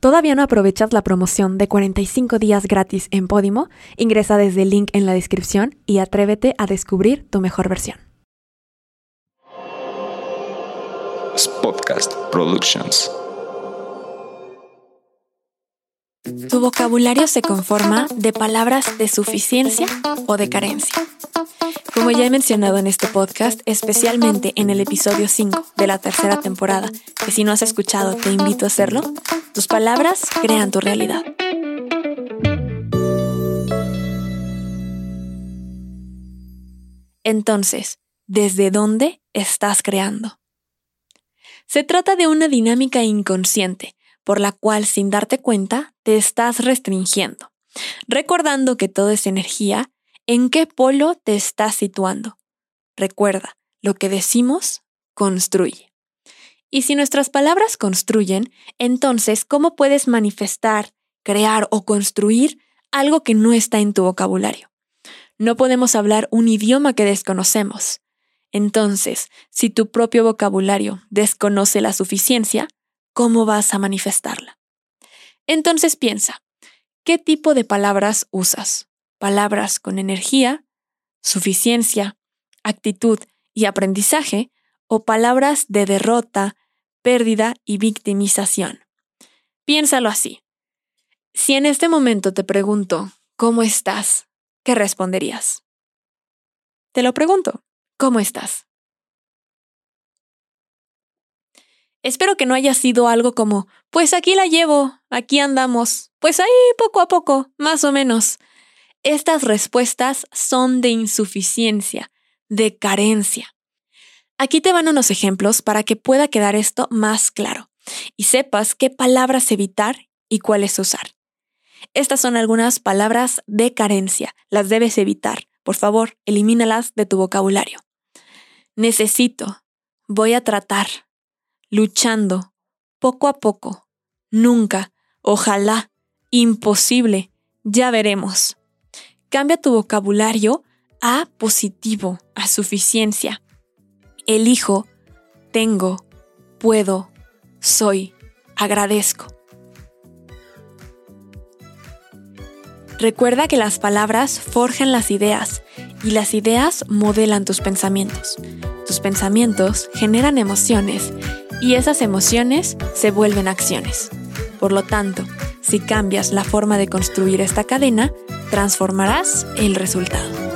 ¿Todavía no aprovechas la promoción de 45 días gratis en Podimo? Ingresa desde el link en la descripción y atrévete a descubrir tu mejor versión. Podcast Productions. Tu vocabulario se conforma de palabras de suficiencia o de carencia. Como ya he mencionado en este podcast, especialmente en el episodio 5 de la tercera temporada, que si no has escuchado te invito a hacerlo, tus palabras crean tu realidad. Entonces, ¿desde dónde estás creando? Se trata de una dinámica inconsciente por la cual sin darte cuenta te estás restringiendo, recordando que todo es energía, ¿en qué polo te estás situando? Recuerda, lo que decimos construye. Y si nuestras palabras construyen, entonces, ¿cómo puedes manifestar, crear o construir algo que no está en tu vocabulario? No podemos hablar un idioma que desconocemos. Entonces, si tu propio vocabulario desconoce la suficiencia, ¿cómo vas a manifestarla? Entonces piensa, ¿qué tipo de palabras usas? ¿Palabras con energía, suficiencia, actitud y aprendizaje o palabras de derrota, pérdida y victimización? Piénsalo así. Si en este momento te pregunto, ¿cómo estás? ¿Qué responderías? Te lo pregunto, ¿cómo estás? Espero que no haya sido algo como, pues aquí la llevo, aquí andamos, pues ahí poco a poco, más o menos. Estas respuestas son de insuficiencia, de carencia. Aquí te van unos ejemplos para que pueda quedar esto más claro y sepas qué palabras evitar y cuáles usar. Estas son algunas palabras de carencia, las debes evitar. Por favor, elimínalas de tu vocabulario. Necesito, voy a tratar, luchando, poco a poco, nunca, ojalá, imposible, ya veremos. Cambia tu vocabulario a positivo, a suficiencia. Elijo, tengo, puedo, soy, agradezco. Recuerda que las palabras forjan las ideas y las ideas modelan tus pensamientos. Tus pensamientos generan emociones y esas emociones se vuelven acciones. Por lo tanto, si cambias la forma de construir esta cadena, transformarás el resultado.